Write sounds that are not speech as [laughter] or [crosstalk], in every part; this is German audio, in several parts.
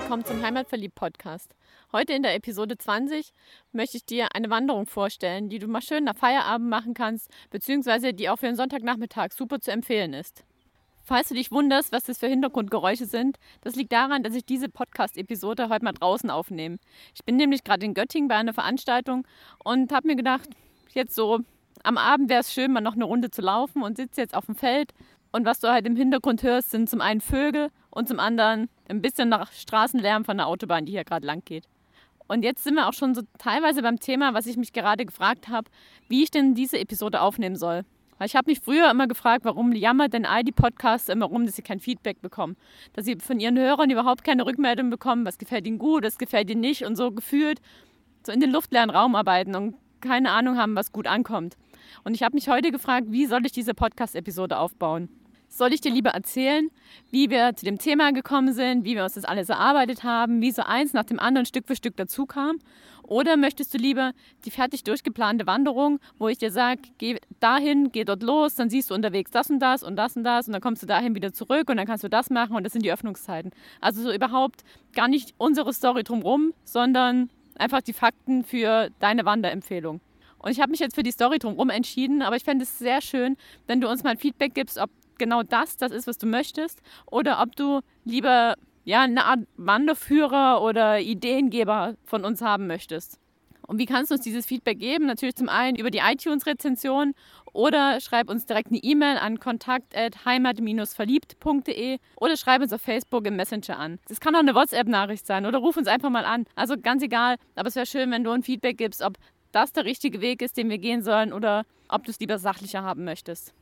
willkommen zum Heimatverliebt-Podcast. Heute in der Episode 20 möchte ich dir eine Wanderung vorstellen, die du mal schön nach Feierabend machen kannst, beziehungsweise die auch für einen Sonntagnachmittag super zu empfehlen ist. Falls du dich wunderst, was das für Hintergrundgeräusche sind, das liegt daran, dass ich diese Podcast-Episode heute mal draußen aufnehme. Ich bin nämlich gerade in Göttingen bei einer Veranstaltung und habe mir gedacht, jetzt so am Abend wäre es schön, mal noch eine Runde zu laufen und sitze jetzt auf dem Feld. Und was du halt im Hintergrund hörst, sind zum einen Vögel und zum anderen ein bisschen nach Straßenlärm von der Autobahn, die hier gerade lang geht. Und jetzt sind wir auch schon so teilweise beim Thema, was ich mich gerade gefragt habe, wie ich denn diese Episode aufnehmen soll. Weil ich habe mich früher immer gefragt, warum jammert denn all die Podcasts immer rum, dass sie kein Feedback bekommen. Dass sie von ihren Hörern überhaupt keine Rückmeldung bekommen, was gefällt ihnen gut, was gefällt ihnen nicht und so gefühlt so in den luftleeren Raum arbeiten und keine Ahnung haben, was gut ankommt. Und ich habe mich heute gefragt, wie soll ich diese Podcast-Episode aufbauen? Soll ich dir lieber erzählen, wie wir zu dem Thema gekommen sind, wie wir uns das alles erarbeitet haben, wie so eins nach dem anderen Stück für Stück dazu kam? Oder möchtest du lieber die fertig durchgeplante Wanderung, wo ich dir sage, geh dahin, geh dort los, dann siehst du unterwegs das und das und das und das und dann kommst du dahin wieder zurück und dann kannst du das machen und das sind die Öffnungszeiten. Also so überhaupt gar nicht unsere Story drumherum, sondern einfach die Fakten für deine Wanderempfehlung. Und ich habe mich jetzt für die Story drumherum entschieden, aber ich fände es sehr schön, wenn du uns mal Feedback gibst, ob genau das das ist, was du möchtest, oder ob du lieber ja, eine Art Wanderführer oder Ideengeber von uns haben möchtest. Und wie kannst du uns dieses Feedback geben? Natürlich zum einen über die iTunes-Rezension oder schreib uns direkt eine E-Mail an kontakt.heimat-verliebt.de oder schreib uns auf Facebook im Messenger an. Das kann auch eine WhatsApp-Nachricht sein oder ruf uns einfach mal an. Also ganz egal, aber es wäre schön, wenn du ein Feedback gibst, ob das der richtige Weg ist, den wir gehen sollen oder ob du es lieber sachlicher haben möchtest.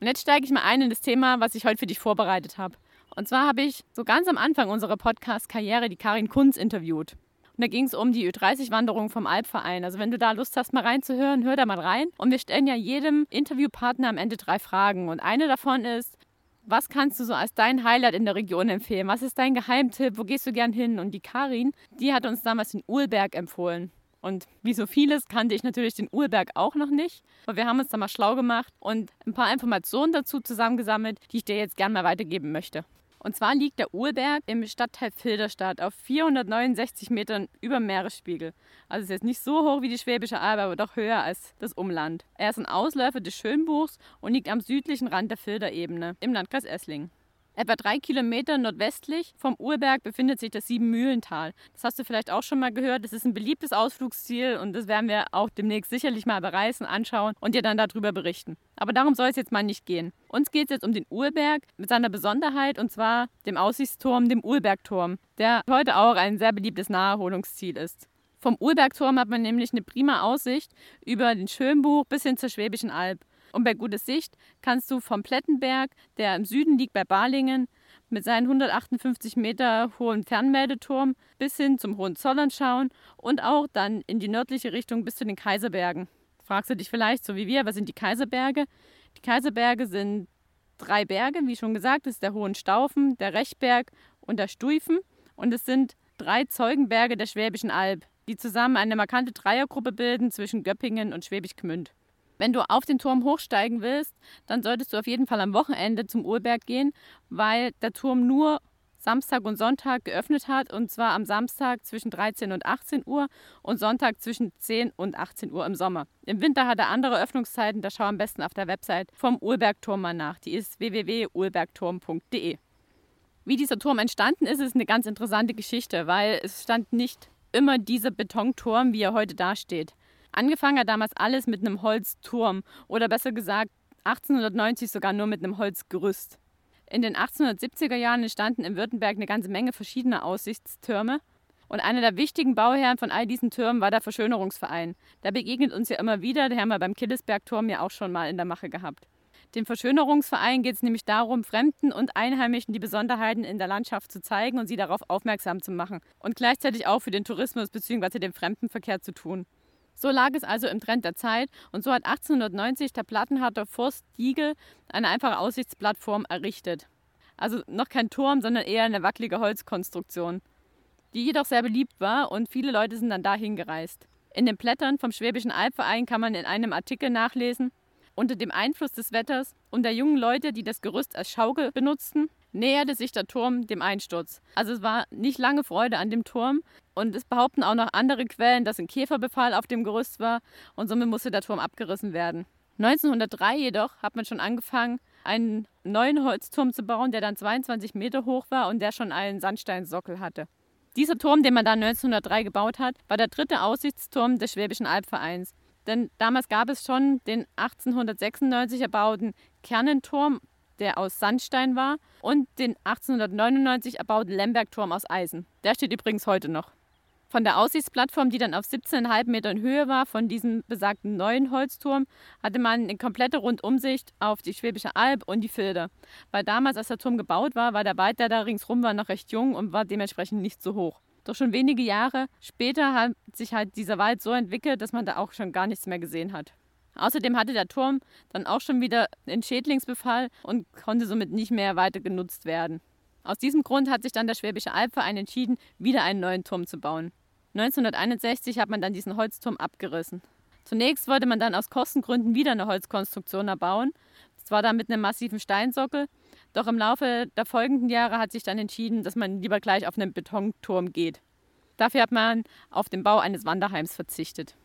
Und jetzt steige ich mal ein in das Thema, was ich heute für dich vorbereitet habe. Und zwar habe ich so ganz am Anfang unserer Podcast-Karriere die Karin Kunz interviewt. Und da ging es um die Ü30-Wanderung vom Alpverein. Also wenn du da Lust hast, mal reinzuhören, hör da mal rein. Und wir stellen ja jedem Interviewpartner am Ende drei Fragen. Und eine davon ist, was kannst du so als dein Highlight in der Region empfehlen? Was ist dein Geheimtipp? Wo gehst du gern hin? Und die Karin, die hat uns damals den Uhlberg empfohlen. Und wie so vieles kannte ich natürlich den Urberg auch noch nicht. Aber wir haben uns da mal schlau gemacht und ein paar Informationen dazu zusammengesammelt, die ich dir jetzt gerne mal weitergeben möchte. Und zwar liegt der Urberg im Stadtteil Filderstadt auf 469 Metern über Meeresspiegel. Also ist jetzt nicht so hoch wie die Schwäbische Alb, aber doch höher als das Umland. Er ist ein Ausläufer des Schönbuchs und liegt am südlichen Rand der Filderebene im Landkreis Esslingen. Etwa drei Kilometer nordwestlich vom Urberg befindet sich das Siebenmühlental. Das hast du vielleicht auch schon mal gehört. Das ist ein beliebtes Ausflugsziel und das werden wir auch demnächst sicherlich mal bereisen, anschauen und dir dann darüber berichten. Aber darum soll es jetzt mal nicht gehen. Uns geht es jetzt um den Urberg mit seiner Besonderheit und zwar dem Aussichtsturm, dem Urbergturm, der heute auch ein sehr beliebtes Naherholungsziel ist. Vom Urbergturm hat man nämlich eine prima Aussicht über den Schönbuch bis hin zur Schwäbischen Alb. Und bei guter Sicht kannst du vom Plettenberg, der im Süden liegt bei Balingen, mit seinen 158 Meter hohen Fernmeldeturm bis hin zum Hohenzollern schauen und auch dann in die nördliche Richtung bis zu den Kaiserbergen. Fragst du dich vielleicht, so wie wir, was sind die Kaiserberge? Die Kaiserberge sind drei Berge, wie schon gesagt, das ist der Hohenstaufen, der Rechberg und der Stuifen. Und es sind drei Zeugenberge der Schwäbischen Alb, die zusammen eine markante Dreiergruppe bilden zwischen Göppingen und Schwäbisch Gmünd. Wenn du auf den Turm hochsteigen willst, dann solltest du auf jeden Fall am Wochenende zum Urberg gehen, weil der Turm nur Samstag und Sonntag geöffnet hat und zwar am Samstag zwischen 13 und 18 Uhr und Sonntag zwischen 10 und 18 Uhr im Sommer. Im Winter hat er andere Öffnungszeiten, da schau am besten auf der Website vom Urbergturm mal nach. Die ist www.urbergturm.de. Wie dieser Turm entstanden ist, ist eine ganz interessante Geschichte, weil es stand nicht immer dieser Betonturm, wie er heute dasteht. Angefangen hat damals alles mit einem Holzturm oder besser gesagt 1890 sogar nur mit einem Holzgerüst. In den 1870er Jahren entstanden in Württemberg eine ganze Menge verschiedener Aussichtstürme. Und einer der wichtigen Bauherren von all diesen Türmen war der Verschönerungsverein. Der begegnet uns ja immer wieder, den haben wir beim Killesbergturm ja auch schon mal in der Mache gehabt. Dem Verschönerungsverein geht es nämlich darum, Fremden und Einheimischen die Besonderheiten in der Landschaft zu zeigen und sie darauf aufmerksam zu machen. Und gleichzeitig auch für den Tourismus bzw. den Fremdenverkehr zu tun. So lag es also im Trend der Zeit und so hat 1890 der Plattenharter Forst Diegel eine einfache Aussichtsplattform errichtet. Also noch kein Turm, sondern eher eine wackelige Holzkonstruktion, die jedoch sehr beliebt war und viele Leute sind dann dahin gereist. In den Blättern vom Schwäbischen Albverein kann man in einem Artikel nachlesen, unter dem Einfluss des Wetters und der jungen Leute, die das Gerüst als Schaukel benutzten, näherte sich der Turm dem Einsturz. Also es war nicht lange Freude an dem Turm und es behaupten auch noch andere Quellen, dass ein Käferbefall auf dem Gerüst war und somit musste der Turm abgerissen werden. 1903 jedoch hat man schon angefangen, einen neuen Holzturm zu bauen, der dann 22 Meter hoch war und der schon einen Sandsteinsockel hatte. Dieser Turm, den man dann 1903 gebaut hat, war der dritte Aussichtsturm des Schwäbischen Albvereins. Denn damals gab es schon den 1896 erbauten Kernenturm, der aus Sandstein war, und den 1899 erbauten Lembergturm aus Eisen. Der steht übrigens heute noch. Von der Aussichtsplattform, die dann auf 17,5 Metern Höhe war, von diesem besagten neuen Holzturm, hatte man eine komplette Rundumsicht auf die Schwäbische Alb und die Filde. Weil damals, als der Turm gebaut war, war der Wald, der da ringsrum war, noch recht jung und war dementsprechend nicht so hoch. Doch schon wenige Jahre später hat sich halt dieser Wald so entwickelt, dass man da auch schon gar nichts mehr gesehen hat. Außerdem hatte der Turm dann auch schon wieder einen Schädlingsbefall und konnte somit nicht mehr weiter genutzt werden. Aus diesem Grund hat sich dann der Schwäbische Albverein entschieden, wieder einen neuen Turm zu bauen. 1961 hat man dann diesen Holzturm abgerissen. Zunächst wollte man dann aus Kostengründen wieder eine Holzkonstruktion erbauen. Das war dann mit einem massiven Steinsockel. Doch im Laufe der folgenden Jahre hat sich dann entschieden, dass man lieber gleich auf einen Betonturm geht. Dafür hat man auf den Bau eines Wanderheims verzichtet.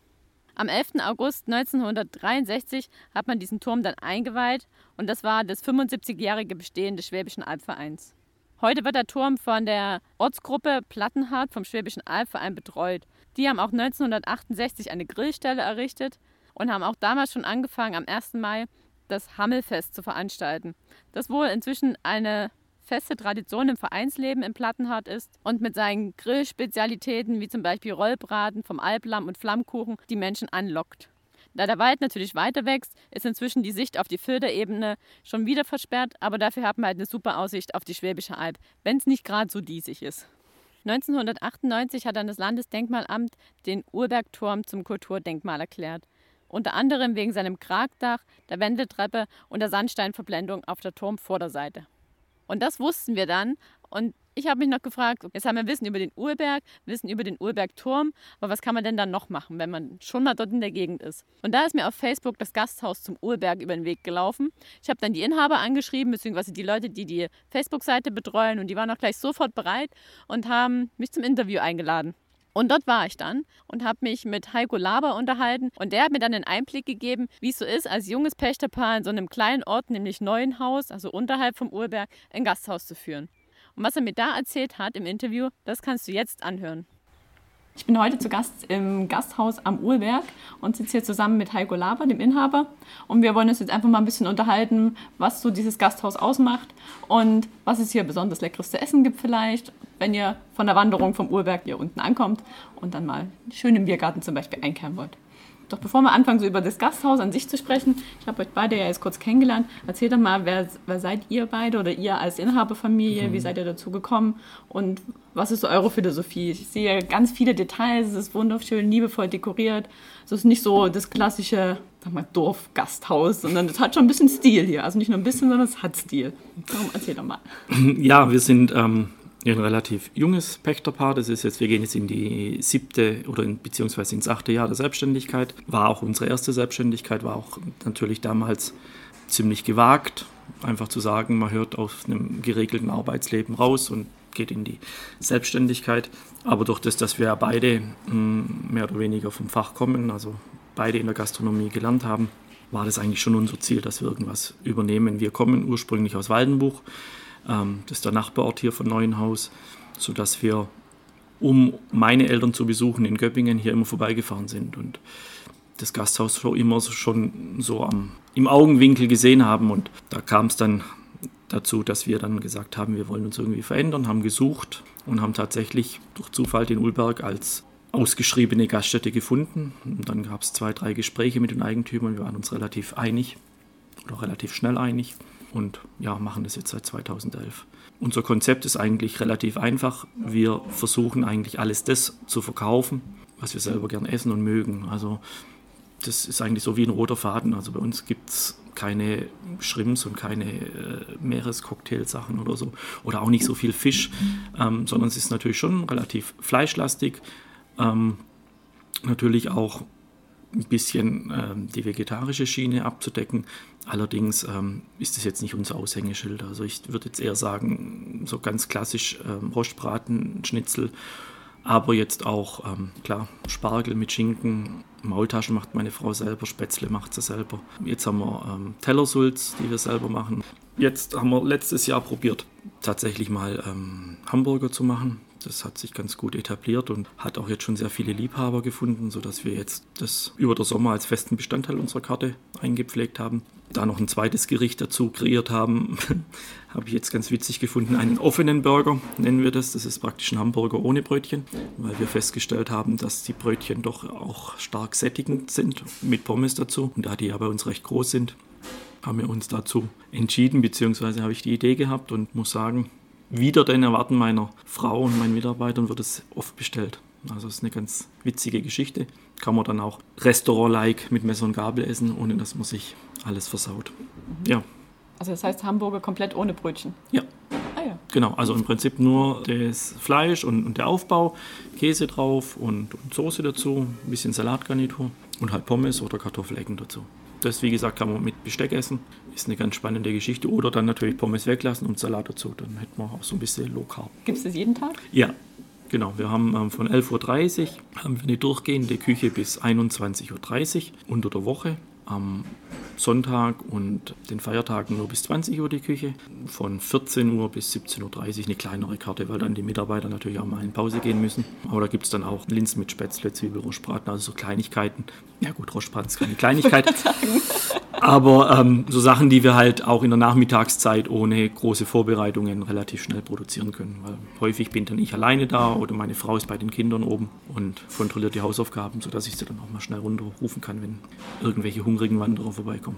Am 11. August 1963 hat man diesen Turm dann eingeweiht und das war das 75-jährige Bestehen des Schwäbischen Albvereins. Heute wird der Turm von der Ortsgruppe Plattenhardt vom Schwäbischen Albverein betreut. Die haben auch 1968 eine Grillstelle errichtet und haben auch damals schon angefangen, am 1. Mai das Hammelfest zu veranstalten. Das wohl inzwischen eine feste Tradition im Vereinsleben in Plattenhardt ist und mit seinen Grillspezialitäten wie zum Beispiel Rollbraten vom Alblamm und Flammkuchen die Menschen anlockt. Da der Wald natürlich weiter wächst, ist inzwischen die Sicht auf die Filderebene schon wieder versperrt, aber dafür haben wir halt eine super Aussicht auf die Schwäbische Alb, wenn es nicht gerade so diesig ist. 1998 hat dann das Landesdenkmalamt den Urbergturm zum Kulturdenkmal erklärt. Unter anderem wegen seinem Kragdach, der Wendeltreppe und der Sandsteinverblendung auf der Turmvorderseite. Und das wussten wir dann. Und ich habe mich noch gefragt, jetzt haben wir Wissen über den Urberg, Wissen über den Urbergturm, aber was kann man denn dann noch machen, wenn man schon mal dort in der Gegend ist? Und da ist mir auf Facebook das Gasthaus zum Urberg über den Weg gelaufen. Ich habe dann die Inhaber angeschrieben, beziehungsweise die Leute, die die Facebook-Seite betreuen und die waren auch gleich sofort bereit und haben mich zum Interview eingeladen. Und dort war ich dann und habe mich mit Heiko Laber unterhalten. Und der hat mir dann einen Einblick gegeben, wie es so ist, als junges Pächterpaar in so einem kleinen Ort, nämlich Neuenhaus, also unterhalb vom Urberg, ein Gasthaus zu führen. Und was er mir da erzählt hat im Interview, das kannst du jetzt anhören. Ich bin heute zu Gast im Gasthaus am Uhlberg und sitze hier zusammen mit Heiko Laber, dem Inhaber. Und wir wollen uns jetzt einfach mal ein bisschen unterhalten, was so dieses Gasthaus ausmacht und was es hier besonders leckeres zu essen gibt vielleicht, wenn ihr von der Wanderung vom Uhlberg hier unten ankommt und dann mal schön im Biergarten zum Beispiel einkehren wollt. Doch bevor wir anfangen, so über das Gasthaus an sich zu sprechen, ich habe euch beide ja jetzt kurz kennengelernt. Erzählt doch mal, wer, wer seid ihr beide oder ihr als Inhaberfamilie? Mhm. Wie seid ihr dazu gekommen? Und was ist so eure Philosophie? Ich sehe ganz viele Details, es ist wunderschön, liebevoll dekoriert. Es ist nicht so das klassische sag mal, Dorfgasthaus, sondern es hat schon ein bisschen Stil hier. Also nicht nur ein bisschen, sondern es hat Stil. Darum erzähl doch mal. Ja, wir sind ähm, ein relativ junges Pächterpaar. Das ist jetzt, wir gehen jetzt in die siebte oder in, beziehungsweise ins achte Jahr der Selbstständigkeit. War auch unsere erste Selbstständigkeit, war auch natürlich damals ziemlich gewagt. Einfach zu sagen, man hört aus einem geregelten Arbeitsleben raus und geht in die Selbstständigkeit. Aber durch das, dass wir beide hm, mehr oder weniger vom Fach kommen, also beide in der Gastronomie gelernt haben, war das eigentlich schon unser Ziel, dass wir irgendwas übernehmen. Wir kommen ursprünglich aus Waldenbuch ähm, das ist der Nachbarort hier von Neuenhaus, sodass wir, um meine Eltern zu besuchen in Göppingen, hier immer vorbeigefahren sind und das Gasthaus schon immer schon so am, im Augenwinkel gesehen haben. Und da kam es dann dazu, dass wir dann gesagt haben, wir wollen uns irgendwie verändern, haben gesucht und haben tatsächlich durch Zufall den Ulberg als ausgeschriebene Gaststätte gefunden. Und dann gab es zwei, drei Gespräche mit den Eigentümern. Wir waren uns relativ einig oder relativ schnell einig und ja, machen das jetzt seit 2011. Unser Konzept ist eigentlich relativ einfach. Wir versuchen eigentlich alles das zu verkaufen, was wir selber gern essen und mögen. Also das ist eigentlich so wie ein roter Faden. Also bei uns gibt es keine Shrimps und keine äh, Meerescocktailsachen oder so. Oder auch nicht so viel Fisch, ähm, sondern es ist natürlich schon relativ fleischlastig. Ähm, natürlich auch ein bisschen ähm, die vegetarische Schiene abzudecken. Allerdings ähm, ist es jetzt nicht unser Aushängeschild. Also ich würde jetzt eher sagen, so ganz klassisch ähm, Rostbraten, Schnitzel, aber jetzt auch, ähm, klar, Spargel mit Schinken, Maultaschen macht meine Frau selber, Spätzle macht sie selber. Jetzt haben wir ähm, Tellersulz, die wir selber machen. Jetzt haben wir letztes Jahr probiert, tatsächlich mal ähm, Hamburger zu machen. Das hat sich ganz gut etabliert und hat auch jetzt schon sehr viele Liebhaber gefunden, sodass wir jetzt das über den Sommer als festen Bestandteil unserer Karte eingepflegt haben. Da noch ein zweites Gericht dazu kreiert haben, [laughs] habe ich jetzt ganz witzig gefunden. Einen offenen Burger nennen wir das. Das ist praktisch ein Hamburger ohne Brötchen, weil wir festgestellt haben, dass die Brötchen doch auch stark sättigend sind mit Pommes dazu. Und da die ja bei uns recht groß sind, haben wir uns dazu entschieden, beziehungsweise habe ich die Idee gehabt und muss sagen, wieder den Erwarten meiner Frau und meinen Mitarbeitern wird es oft bestellt. Also es ist eine ganz witzige Geschichte. Kann man dann auch Restaurant-like mit Messer und Gabel essen, ohne dass man sich alles versaut. Mhm. Ja. Also das heißt Hamburger komplett ohne Brötchen? Ja. Ah ja. Genau, also im Prinzip nur das Fleisch und, und der Aufbau, Käse drauf und, und Soße dazu, ein bisschen Salatgarnitur und halt Pommes oder Kartoffelecken dazu. Das, wie gesagt, kann man mit Besteck essen. Ist eine ganz spannende Geschichte. Oder dann natürlich Pommes weglassen und Salat dazu. Dann hätten wir auch so ein bisschen lokal. Gibt es das jeden Tag? Ja, genau. Wir haben ähm, von 11.30 Uhr haben wir eine durchgehende Küche bis 21.30 Uhr unter der Woche am Sonntag und den Feiertagen nur bis 20 Uhr die Küche. Von 14 Uhr bis 17.30 Uhr eine kleinere Karte, weil dann die Mitarbeiter natürlich auch mal in Pause gehen müssen. Aber da gibt es dann auch Linsen mit Spätzle, Zwiebel, Rostbraten, also so Kleinigkeiten. Ja gut, Rostbraten ist keine [laughs] Kleinigkeit. Aber ähm, so Sachen, die wir halt auch in der Nachmittagszeit ohne große Vorbereitungen relativ schnell produzieren können. Weil häufig bin dann ich alleine da oder meine Frau ist bei den Kindern oben und kontrolliert die Hausaufgaben, sodass ich sie dann auch mal schnell runterrufen kann, wenn irgendwelche hungrigen Wanderer vorbeikommen.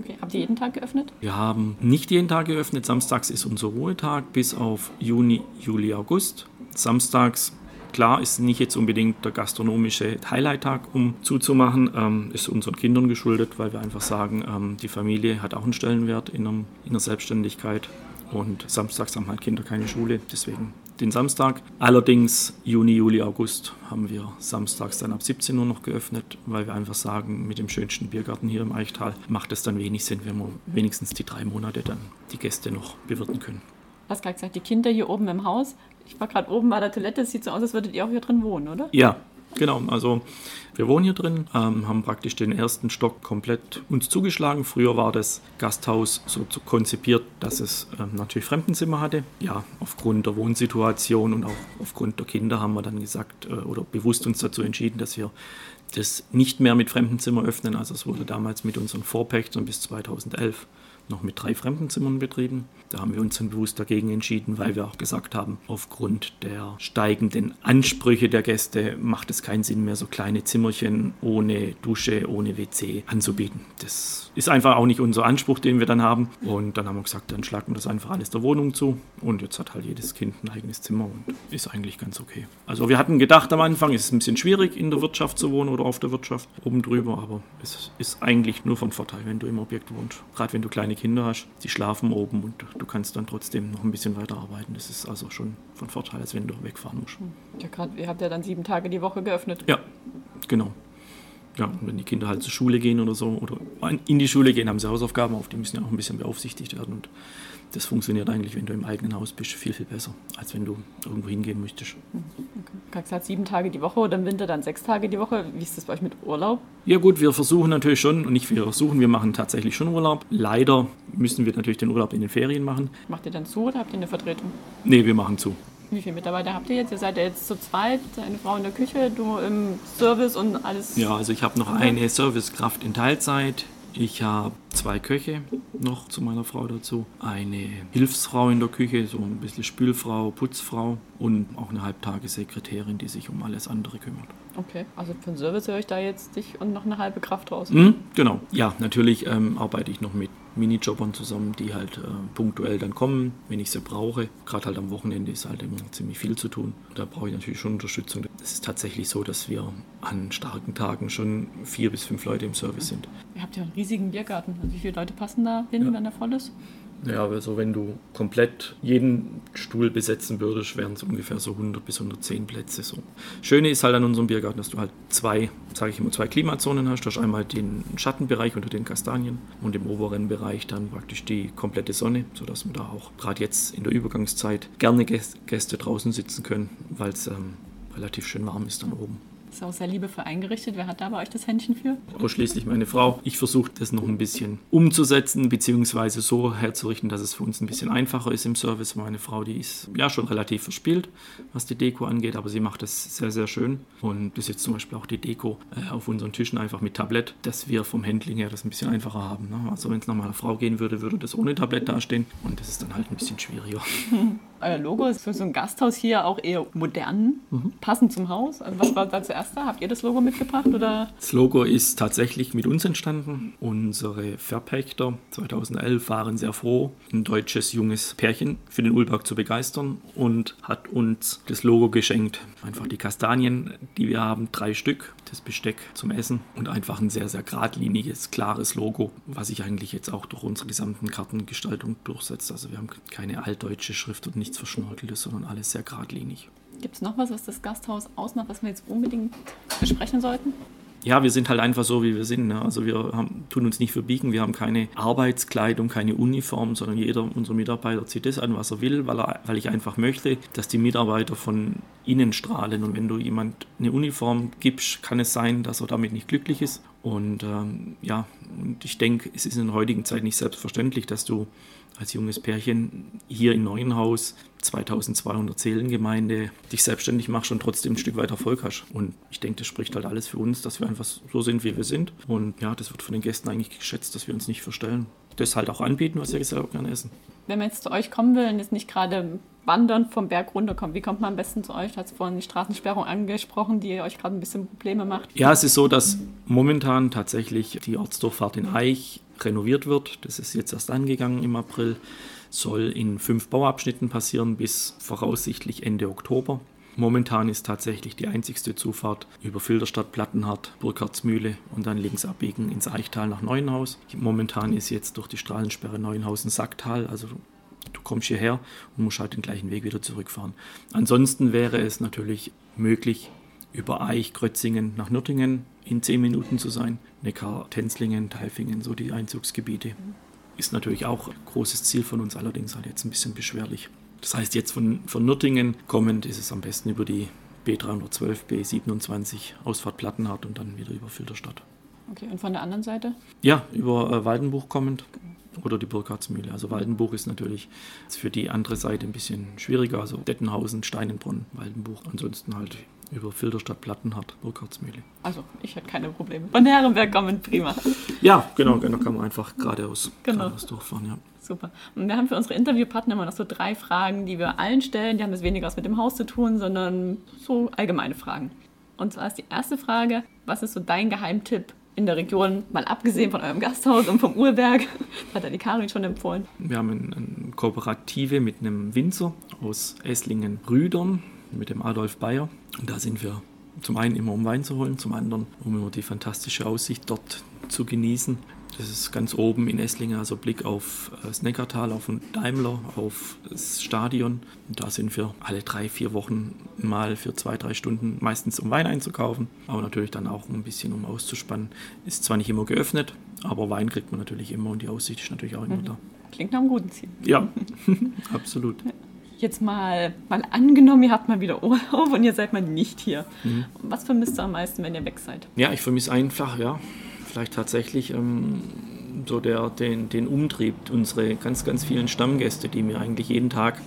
Okay, habt ihr jeden Tag geöffnet? Wir haben nicht jeden Tag geöffnet. Samstags ist unser Ruhetag bis auf Juni, Juli, August. Samstags Klar ist nicht jetzt unbedingt der gastronomische Highlight-Tag, um zuzumachen, ähm, ist unseren Kindern geschuldet, weil wir einfach sagen, ähm, die Familie hat auch einen Stellenwert in, einem, in der Selbstständigkeit und samstags haben halt Kinder keine Schule, deswegen den Samstag. Allerdings Juni, Juli, August haben wir samstags dann ab 17 Uhr noch geöffnet, weil wir einfach sagen, mit dem schönsten Biergarten hier im Eichtal macht es dann wenig Sinn, wenn wir wenigstens die drei Monate dann die Gäste noch bewirten können. Du hast gerade gesagt, die Kinder hier oben im Haus. Ich war gerade oben bei der Toilette. Es sieht so aus, als würdet ihr auch hier drin wohnen, oder? Ja, Genau, also wir wohnen hier drin, ähm, haben praktisch den ersten Stock komplett uns zugeschlagen. Früher war das Gasthaus so konzipiert, dass es ähm, natürlich Fremdenzimmer hatte. Ja, aufgrund der Wohnsituation und auch aufgrund der Kinder haben wir dann gesagt äh, oder bewusst uns dazu entschieden, dass wir das nicht mehr mit Fremdenzimmer öffnen. Also es wurde damals mit unseren Vorpächtern bis 2011 noch mit drei Fremdenzimmern betrieben. Da haben wir uns dann bewusst dagegen entschieden, weil wir auch gesagt haben, aufgrund der steigenden Ansprüche der Gäste macht es keinen Sinn mehr, so kleine Zimmerchen ohne Dusche, ohne WC anzubieten. Das ist einfach auch nicht unser Anspruch, den wir dann haben. Und dann haben wir gesagt, dann schlagen wir das einfach alles der Wohnung zu. Und jetzt hat halt jedes Kind ein eigenes Zimmer und ist eigentlich ganz okay. Also wir hatten gedacht am Anfang, es ist ein bisschen schwierig in der Wirtschaft zu wohnen oder auf der Wirtschaft oben drüber, aber es ist eigentlich nur von Vorteil, wenn du im Objekt wohnst. Gerade wenn du kleine Kinder hast, die schlafen oben und du kannst dann trotzdem noch ein bisschen weiter arbeiten. Das ist also schon von Vorteil, als wenn du wegfahren musst. Ja, gerade, ihr habt ja dann sieben Tage die Woche geöffnet. Ja, genau. Ja, und wenn die Kinder halt zur Schule gehen oder so oder in die Schule gehen, haben sie Hausaufgaben auf, die müssen ja auch ein bisschen beaufsichtigt werden. Und das funktioniert eigentlich, wenn du im eigenen Haus bist, viel, viel besser, als wenn du irgendwo hingehen möchtest. Okay. Kax hat sieben Tage die Woche oder im Winter dann sechs Tage die Woche. Wie ist das bei euch mit Urlaub? Ja gut, wir versuchen natürlich schon, und nicht wir versuchen, wir machen tatsächlich schon Urlaub. Leider müssen wir natürlich den Urlaub in den Ferien machen. Macht ihr dann zu oder habt ihr eine Vertretung? Nee, wir machen zu. Wie viele Mitarbeiter habt ihr jetzt? Ihr seid ja jetzt zu zweit, eine Frau in der Küche, du im Service und alles. Ja, also ich habe noch eine Servicekraft in Teilzeit. Ich habe zwei Köche noch zu meiner Frau dazu, eine Hilfsfrau in der Küche, so ein bisschen Spülfrau, Putzfrau und auch eine Halbtagessekretärin, die sich um alles andere kümmert. Okay, also für den Service höre ich da jetzt dich und noch eine halbe Kraft raus. Mhm, genau, ja, natürlich ähm, arbeite ich noch mit Minijobbern zusammen, die halt äh, punktuell dann kommen, wenn ich sie brauche. Gerade halt am Wochenende ist halt immer ziemlich viel zu tun. Da brauche ich natürlich schon Unterstützung. Es ist tatsächlich so, dass wir an starken Tagen schon vier bis fünf Leute im Service sind. Ihr habt ja einen riesigen Biergarten. Also wie viele Leute passen da hin, ja. wenn der voll ist? Ja, also wenn du komplett jeden Stuhl besetzen würdest, wären es ungefähr so 100 bis 110 Plätze. So. Schöne ist halt an unserem Biergarten, dass du halt zwei, sage ich immer, zwei Klimazonen hast. Du hast einmal den Schattenbereich unter den Kastanien und im oberen Bereich dann praktisch die komplette Sonne, sodass wir da auch gerade jetzt in der Übergangszeit gerne Gäste draußen sitzen können, weil es ähm, relativ schön warm ist dann oben. Ist auch sehr liebevoll eingerichtet. Wer hat da bei euch das Händchen für? Ausschließlich meine Frau. Ich versuche das noch ein bisschen umzusetzen, beziehungsweise so herzurichten, dass es für uns ein bisschen einfacher ist im Service. Meine Frau, die ist ja schon relativ verspielt, was die Deko angeht, aber sie macht das sehr, sehr schön. Und das ist jetzt zum Beispiel auch die Deko äh, auf unseren Tischen einfach mit Tablett, dass wir vom Handling her das ein bisschen einfacher haben. Ne? Also wenn es nach meiner Frau gehen würde, würde das ohne Tablett dastehen und das ist dann halt ein bisschen schwieriger. [laughs] Euer Logo ist für so ein Gasthaus hier auch eher modern, mhm. passend zum Haus. Also was war da zuerst da? Habt ihr das Logo mitgebracht? Oder? Das Logo ist tatsächlich mit uns entstanden. Unsere Verpächter 2011 waren sehr froh, ein deutsches junges Pärchen für den Ulberg zu begeistern und hat uns das Logo geschenkt. Einfach die Kastanien, die wir haben, drei Stück, das Besteck zum Essen und einfach ein sehr, sehr geradliniges, klares Logo, was sich eigentlich jetzt auch durch unsere gesamten Kartengestaltung durchsetzt. Also wir haben keine altdeutsche Schrift und nicht nichts Verschnörkeltes, sondern alles sehr geradlinig. Gibt es noch was, was das Gasthaus ausmacht, was wir jetzt unbedingt besprechen sollten? Ja, wir sind halt einfach so, wie wir sind. Ne? Also wir haben, tun uns nicht verbiegen, wir haben keine Arbeitskleidung, keine Uniform, sondern jeder unserer Mitarbeiter zieht das an, was er will, weil, er, weil ich einfach möchte, dass die Mitarbeiter von innen strahlen. Und wenn du jemand eine Uniform gibst, kann es sein, dass er damit nicht glücklich ist. Und ähm, ja, und ich denke, es ist in der heutigen Zeit nicht selbstverständlich, dass du als junges Pärchen hier in Neuenhaus, 2200 Seelengemeinde, dich selbstständig machst und trotzdem ein Stück weit Erfolg hast. Und ich denke, das spricht halt alles für uns, dass wir einfach so sind, wie wir sind. Und ja, das wird von den Gästen eigentlich geschätzt, dass wir uns nicht verstellen. Das halt auch anbieten, was wir selber gerne essen. Wenn man jetzt zu euch kommen will und jetzt nicht gerade wandern vom Berg runterkommt, wie kommt man am besten zu euch? Du hast vorhin die Straßensperrung angesprochen, die euch gerade ein bisschen Probleme macht. Ja, es ist so, dass momentan tatsächlich die Ortsdurchfahrt in Eich renoviert wird. Das ist jetzt erst angegangen im April. Soll in fünf Bauabschnitten passieren bis voraussichtlich Ende Oktober. Momentan ist tatsächlich die einzigste Zufahrt über Filderstadt, Plattenhardt, Burkhardsmühle und dann links abbiegen ins Eichtal nach Neuenhaus. Momentan ist jetzt durch die Strahlensperre Neuenhausen Sacktal, also du kommst hierher und musst halt den gleichen Weg wieder zurückfahren. Ansonsten wäre es natürlich möglich, über Eich, Krötzingen nach Nürtingen in zehn Minuten zu sein. Neckar, Tenzlingen, Teifingen, so die Einzugsgebiete. Ist natürlich auch ein großes Ziel von uns, allerdings halt jetzt ein bisschen beschwerlich. Das heißt, jetzt von, von Nürtingen kommend ist es am besten über die B312, B27, Ausfahrt Plattenhardt und dann wieder über Filterstadt. Okay, und von der anderen Seite? Ja, über äh, Waldenbuch kommend oder die Burkhardsmühle. Also Waldenbuch ist natürlich für die andere Seite ein bisschen schwieriger, also Dettenhausen, Steinenbronn, Waldenbuch. Ansonsten halt über Filderstadt Plattenhardt, Burkhardsmühle. Also ich hätte keine Probleme. Von Herrenberg kommen prima. Ja, genau, genau kann man einfach geradeaus, [laughs] genau. geradeaus durchfahren, ja. Super. Und wir haben für unsere Interviewpartner immer noch so drei Fragen, die wir allen stellen. Die haben jetzt weniger was mit dem Haus zu tun, sondern so allgemeine Fragen. Und zwar ist die erste Frage, was ist so dein Geheimtipp in der Region, mal abgesehen von eurem Gasthaus und vom Uhrwerk, [laughs] hat ja die Karin schon empfohlen. Wir haben eine Kooperative mit einem Winzer aus Esslingen-Rüdern, mit dem Adolf Bayer. Und da sind wir zum einen immer um Wein zu holen, zum anderen um immer die fantastische Aussicht dort zu genießen. Das ist ganz oben in Esslingen, also Blick auf äh, das Neckartal, auf den Daimler, auf das Stadion. Und da sind wir alle drei, vier Wochen mal für zwei, drei Stunden meistens um Wein einzukaufen, aber natürlich dann auch ein bisschen um auszuspannen. Ist zwar nicht immer geöffnet, aber Wein kriegt man natürlich immer und die Aussicht ist natürlich auch immer mhm. da. Klingt nach einem guten Ziel. Ja, [laughs] absolut. Jetzt mal, mal angenommen, ihr habt mal wieder Urlaub und ihr seid mal nicht hier. Mhm. Was vermisst ihr am meisten, wenn ihr weg seid? Ja, ich vermisse einfach, ja, vielleicht tatsächlich ähm, so der, den, den Umtrieb, unsere ganz, ganz vielen Stammgäste, die mir eigentlich jeden Tag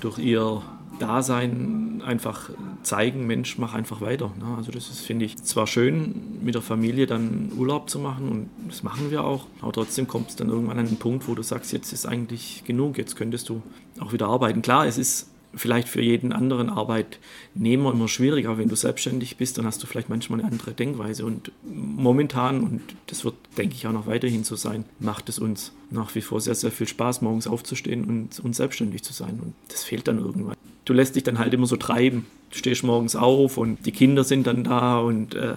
durch ihr Dasein einfach zeigen, Mensch, mach einfach weiter. Ne? Also das ist, finde ich, zwar schön, mit der Familie dann Urlaub zu machen und das machen wir auch, aber trotzdem kommt es dann irgendwann an den Punkt, wo du sagst, jetzt ist eigentlich genug, jetzt könntest du auch wieder arbeiten. Klar, es ist vielleicht für jeden anderen Arbeitnehmer immer schwieriger. Wenn du selbstständig bist, dann hast du vielleicht manchmal eine andere Denkweise. Und momentan, und das wird, denke ich, auch noch weiterhin so sein, macht es uns nach wie vor sehr, sehr viel Spaß, morgens aufzustehen und, und selbstständig zu sein. Und das fehlt dann irgendwann. Du lässt dich dann halt immer so treiben. Du stehst morgens auf und die Kinder sind dann da und äh,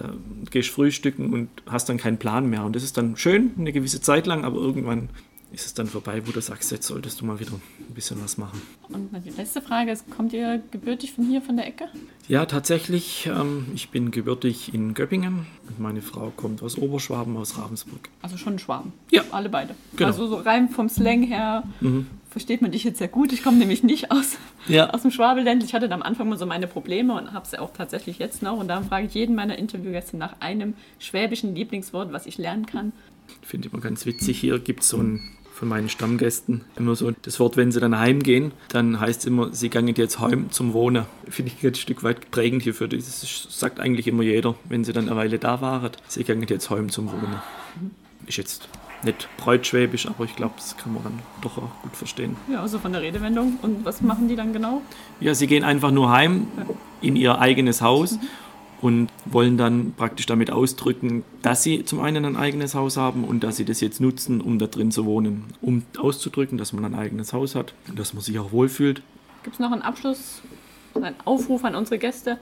gehst frühstücken und hast dann keinen Plan mehr. Und das ist dann schön, eine gewisse Zeit lang, aber irgendwann ist es dann vorbei, wo du sagst, jetzt solltest du mal wieder ein bisschen was machen. Und die letzte Frage ist, kommt ihr gebürtig von hier, von der Ecke? Ja, tatsächlich. Ähm, ich bin gebürtig in Göppingen und meine Frau kommt aus Oberschwaben, aus Ravensburg. Also schon Schwaben? Ja. Alle beide? Genau. Also so rein vom Slang her mhm. versteht man dich jetzt sehr gut. Ich komme nämlich nicht aus, ja. aus dem Schwabeländle. Ich hatte am Anfang mal so meine Probleme und habe sie auch tatsächlich jetzt noch. Und da frage ich jeden meiner Interviewgäste nach einem schwäbischen Lieblingswort, was ich lernen kann. Finde ich immer ganz witzig. Hier gibt es so ein von meinen Stammgästen immer so das Wort, wenn sie dann heimgehen, dann heißt es immer, sie gehen jetzt heim zum Wohnen. Finde ich ein Stück weit prägend hierfür. Das sagt eigentlich immer jeder, wenn sie dann eine Weile da waren, sie gehen jetzt heim zum Wohnen. Ist jetzt nicht breutschwäbisch, aber ich glaube, das kann man dann doch auch gut verstehen. Ja, also von der Redewendung. Und was machen die dann genau? Ja, sie gehen einfach nur heim in ihr eigenes Haus. Mhm und wollen dann praktisch damit ausdrücken, dass sie zum einen ein eigenes Haus haben und dass sie das jetzt nutzen, um da drin zu wohnen. Um auszudrücken, dass man ein eigenes Haus hat und dass man sich auch wohlfühlt. Gibt es noch einen Abschluss, einen Aufruf an unsere Gäste?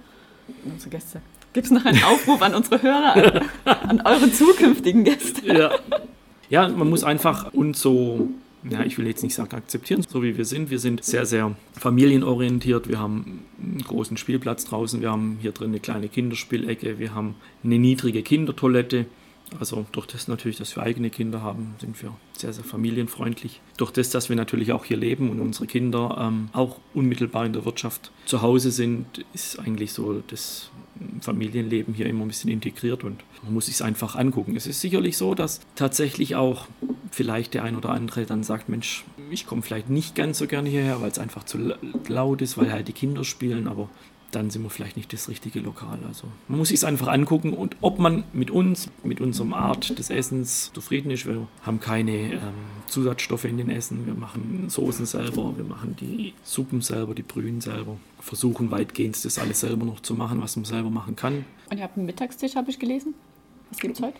Unsere Gäste. Gibt es noch einen [laughs] Aufruf an unsere Hörer, an, an eure zukünftigen Gäste? Ja. ja, man muss einfach uns so ja, ich will jetzt nicht sagen akzeptieren, so wie wir sind. Wir sind sehr, sehr familienorientiert. Wir haben einen großen Spielplatz draußen. Wir haben hier drin eine kleine Kinderspielecke. Wir haben eine niedrige Kindertoilette. Also durch das natürlich, dass wir eigene Kinder haben, sind wir sehr, sehr familienfreundlich. Durch das, dass wir natürlich auch hier leben und unsere Kinder ähm, auch unmittelbar in der Wirtschaft zu Hause sind, ist eigentlich so das Familienleben hier immer ein bisschen integriert und man muss sich es einfach angucken. Es ist sicherlich so, dass tatsächlich auch vielleicht der ein oder andere dann sagt, Mensch, ich komme vielleicht nicht ganz so gerne hierher, weil es einfach zu laut ist, weil halt die Kinder spielen, aber dann sind wir vielleicht nicht das richtige Lokal. Also man muss sich es einfach angucken und ob man mit uns, mit unserem Art des Essens zufrieden ist. Wir haben keine ähm, Zusatzstoffe in den Essen, wir machen Soßen selber, wir machen die Suppen selber, die Brühen selber, versuchen weitgehend das alles selber noch zu machen, was man selber machen kann. Und ihr habt einen Mittagstisch, habe ich gelesen? Was gibt es heute?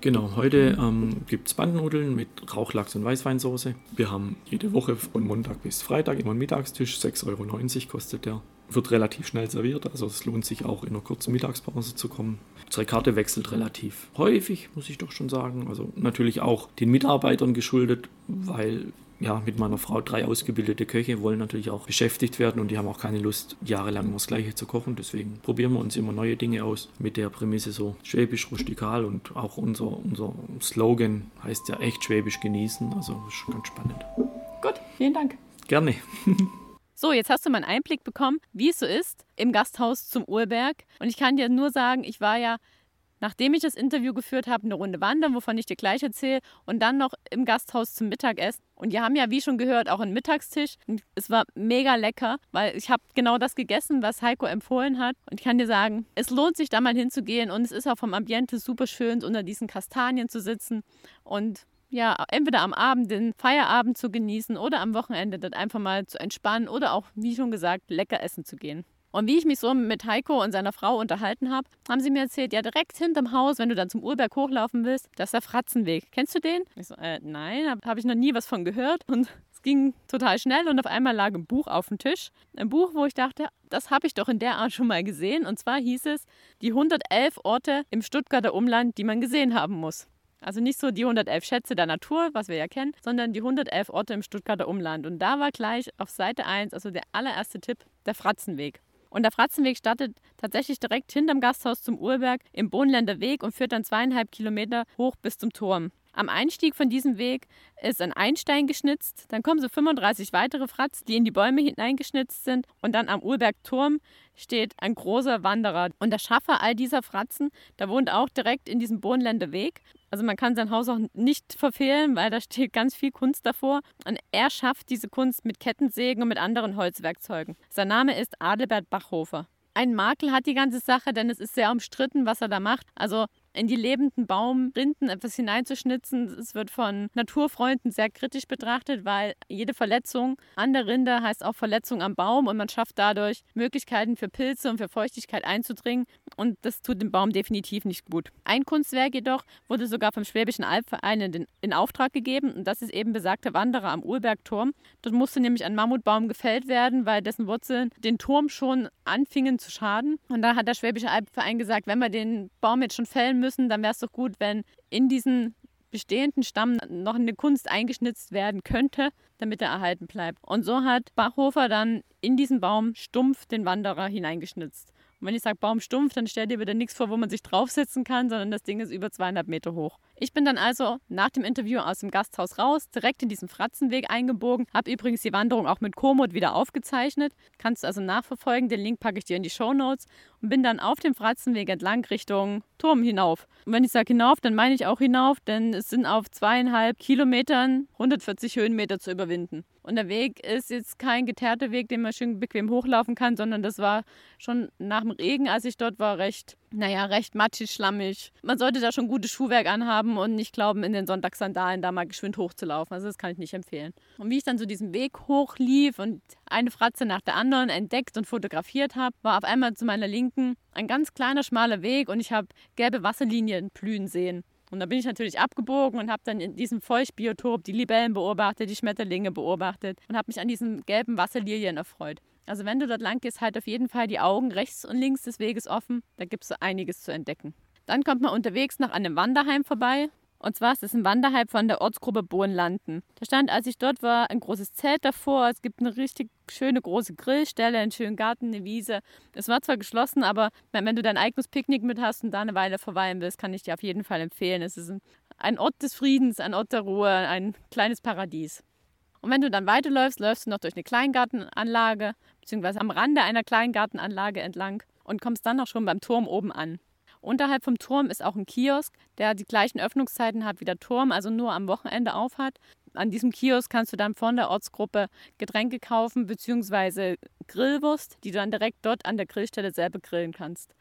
Genau, heute ähm, gibt es Bandnudeln mit Rauchlachs und Weißweinsoße. Wir haben jede Woche von Montag bis Freitag immer einen Mittagstisch, 6,90 Euro kostet der. Wird relativ schnell serviert, also es lohnt sich auch in einer kurzen Mittagspause zu kommen. Unsere Karte wechselt relativ häufig, muss ich doch schon sagen. Also natürlich auch den Mitarbeitern geschuldet, weil ja, mit meiner Frau drei ausgebildete Köche wollen natürlich auch beschäftigt werden und die haben auch keine Lust, jahrelang immer das Gleiche zu kochen. Deswegen probieren wir uns immer neue Dinge aus mit der Prämisse so schwäbisch rustikal und auch unser, unser Slogan heißt ja echt schwäbisch genießen. Also ist ganz spannend. Gut, vielen Dank. Gerne. [laughs] So, jetzt hast du mal einen Einblick bekommen, wie es so ist im Gasthaus zum Urberg. Und ich kann dir nur sagen, ich war ja nachdem ich das Interview geführt habe, eine Runde wandern, wovon ich dir gleich erzähle, und dann noch im Gasthaus zum Mittagessen. Und wir haben ja, wie schon gehört, auch einen Mittagstisch. Und es war mega lecker, weil ich habe genau das gegessen, was Heiko empfohlen hat. Und ich kann dir sagen, es lohnt sich da mal hinzugehen und es ist auch vom Ambiente super schön, unter diesen Kastanien zu sitzen und ja, entweder am Abend den Feierabend zu genießen oder am Wochenende dort einfach mal zu entspannen oder auch, wie schon gesagt, lecker essen zu gehen. Und wie ich mich so mit Heiko und seiner Frau unterhalten habe, haben sie mir erzählt, ja, direkt hinterm Haus, wenn du dann zum Urberg hochlaufen willst, das ist der Fratzenweg. Kennst du den? Ich so, äh, nein, habe hab ich noch nie was von gehört. Und [laughs] es ging total schnell und auf einmal lag ein Buch auf dem Tisch. Ein Buch, wo ich dachte, das habe ich doch in der Art schon mal gesehen. Und zwar hieß es, die 111 Orte im Stuttgarter Umland, die man gesehen haben muss. Also nicht so die 111 Schätze der Natur, was wir ja kennen, sondern die 111 Orte im Stuttgarter Umland. Und da war gleich auf Seite 1, also der allererste Tipp, der Fratzenweg. Und der Fratzenweg startet tatsächlich direkt hinterm Gasthaus zum Urberg im Bohnländer Weg und führt dann zweieinhalb Kilometer hoch bis zum Turm. Am Einstieg von diesem Weg ist ein Einstein geschnitzt, dann kommen so 35 weitere Fratz, die in die Bäume hineingeschnitzt sind und dann am Urbergturm steht ein großer Wanderer. Und der Schaffer all dieser Fratzen, der wohnt auch direkt in diesem Bohnländer Weg. Also man kann sein Haus auch nicht verfehlen, weil da steht ganz viel Kunst davor. Und er schafft diese Kunst mit Kettensägen und mit anderen Holzwerkzeugen. Sein Name ist Adelbert Bachhofer. Ein Makel hat die ganze Sache, denn es ist sehr umstritten, was er da macht. Also in die lebenden Baumrinden etwas hineinzuschnitzen. Es wird von Naturfreunden sehr kritisch betrachtet, weil jede Verletzung an der Rinde heißt auch Verletzung am Baum und man schafft dadurch Möglichkeiten für Pilze und für Feuchtigkeit einzudringen und das tut dem Baum definitiv nicht gut. Ein Kunstwerk jedoch wurde sogar vom Schwäbischen Albverein in, in Auftrag gegeben und das ist eben besagter Wanderer am Urbergturm. Dort musste nämlich ein Mammutbaum gefällt werden, weil dessen Wurzeln den Turm schon anfingen zu schaden und da hat der Schwäbische Albverein gesagt, wenn wir den Baum jetzt schon fällen müssen, dann wäre es doch gut, wenn in diesen bestehenden Stamm noch eine Kunst eingeschnitzt werden könnte, damit er erhalten bleibt. Und so hat Bachhofer dann in diesen Baum stumpf den Wanderer hineingeschnitzt. Und wenn ich sage Baum stumpf, dann stell dir wieder nichts vor, wo man sich draufsetzen kann, sondern das Ding ist über zweieinhalb Meter hoch. Ich bin dann also nach dem Interview aus dem Gasthaus raus, direkt in diesen Fratzenweg eingebogen, habe übrigens die Wanderung auch mit Komoot wieder aufgezeichnet. Kannst du also nachverfolgen, den Link packe ich dir in die Show Notes und bin dann auf dem Fratzenweg entlang Richtung Turm hinauf. Und wenn ich sage hinauf, dann meine ich auch hinauf, denn es sind auf zweieinhalb Kilometern 140 Höhenmeter zu überwinden. Und der Weg ist jetzt kein geteerter Weg, den man schön bequem hochlaufen kann, sondern das war schon nach dem Regen, als ich dort war, recht, naja, recht matschig, schlammig. Man sollte da schon gutes Schuhwerk anhaben und nicht glauben, in den Sonntagssandalen da mal geschwind hochzulaufen. Also das kann ich nicht empfehlen. Und wie ich dann so diesen Weg hochlief und eine Fratze nach der anderen entdeckt und fotografiert habe, war auf einmal zu meiner Linken ein ganz kleiner, schmaler Weg und ich habe gelbe Wasserlinien blühen sehen. Und da bin ich natürlich abgebogen und habe dann in diesem Feuchtbiotop die Libellen beobachtet, die Schmetterlinge beobachtet und habe mich an diesen gelben Wasserlilien erfreut. Also wenn du dort lang gehst, halt auf jeden Fall die Augen rechts und links des Weges offen. Da gibt es so einiges zu entdecken. Dann kommt man unterwegs noch an einem Wanderheim vorbei. Und zwar ist es ein Wanderheim von der Ortsgruppe Bohnlanden. Da stand, als ich dort war, ein großes Zelt davor. Es gibt eine richtig schöne große Grillstelle, einen schönen Garten, eine Wiese. Es war zwar geschlossen, aber wenn du dein eigenes Picknick mit hast und da eine Weile verweilen willst, kann ich dir auf jeden Fall empfehlen. Es ist ein Ort des Friedens, ein Ort der Ruhe, ein kleines Paradies. Und wenn du dann weiterläufst, läufst du noch durch eine Kleingartenanlage, beziehungsweise am Rande einer Kleingartenanlage entlang und kommst dann auch schon beim Turm oben an. Unterhalb vom Turm ist auch ein Kiosk, der die gleichen Öffnungszeiten hat wie der Turm, also nur am Wochenende aufhat. An diesem Kiosk kannst du dann von der Ortsgruppe Getränke kaufen bzw. Grillwurst, die du dann direkt dort an der Grillstelle selber grillen kannst.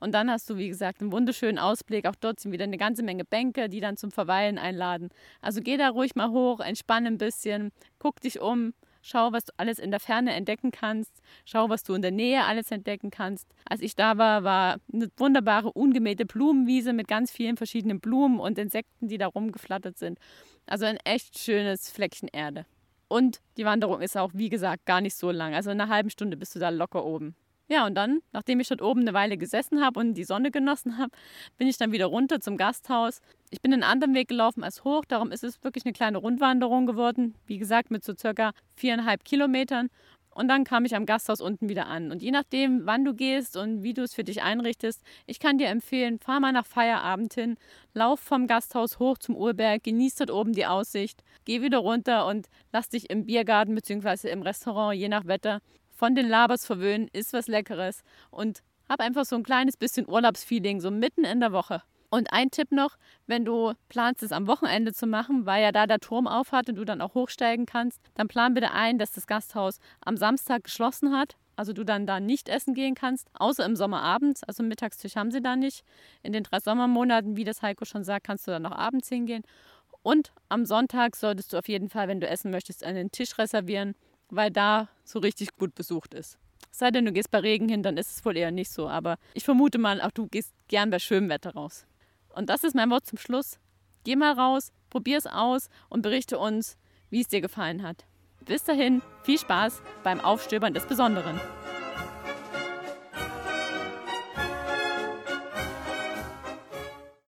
Und dann hast du, wie gesagt, einen wunderschönen Ausblick. Auch dort sind wieder eine ganze Menge Bänke, die dann zum Verweilen einladen. Also geh da ruhig mal hoch, entspann ein bisschen, guck dich um, Schau, was du alles in der Ferne entdecken kannst. Schau, was du in der Nähe alles entdecken kannst. Als ich da war, war eine wunderbare ungemähte Blumenwiese mit ganz vielen verschiedenen Blumen und Insekten, die da rumgeflattert sind. Also ein echt schönes Fleckchen Erde. Und die Wanderung ist auch, wie gesagt, gar nicht so lang. Also in einer halben Stunde bist du da locker oben. Ja, und dann, nachdem ich dort oben eine Weile gesessen habe und die Sonne genossen habe, bin ich dann wieder runter zum Gasthaus. Ich bin einen anderen Weg gelaufen als hoch, darum ist es wirklich eine kleine Rundwanderung geworden. Wie gesagt, mit so circa viereinhalb Kilometern. Und dann kam ich am Gasthaus unten wieder an. Und je nachdem, wann du gehst und wie du es für dich einrichtest, ich kann dir empfehlen, fahr mal nach Feierabend hin, lauf vom Gasthaus hoch zum Urberg, genieß dort oben die Aussicht, geh wieder runter und lass dich im Biergarten bzw. im Restaurant, je nach Wetter, von den Labers verwöhnen, ist was Leckeres und hab einfach so ein kleines bisschen Urlaubsfeeling, so mitten in der Woche. Und ein Tipp noch, wenn du planst, es am Wochenende zu machen, weil ja da der Turm aufhat und du dann auch hochsteigen kannst, dann plan bitte ein, dass das Gasthaus am Samstag geschlossen hat. Also du dann da nicht essen gehen kannst, außer im Sommerabend. Also Mittagstisch haben sie da nicht. In den drei Sommermonaten, wie das Heiko schon sagt, kannst du dann noch abends hingehen. Und am Sonntag solltest du auf jeden Fall, wenn du essen möchtest, einen Tisch reservieren weil da so richtig gut besucht ist. Sei denn, du gehst bei Regen hin, dann ist es wohl eher nicht so. Aber ich vermute mal, auch du gehst gern bei schönem Wetter raus. Und das ist mein Wort zum Schluss. Geh mal raus, probier es aus und berichte uns, wie es dir gefallen hat. Bis dahin, viel Spaß beim Aufstöbern des Besonderen.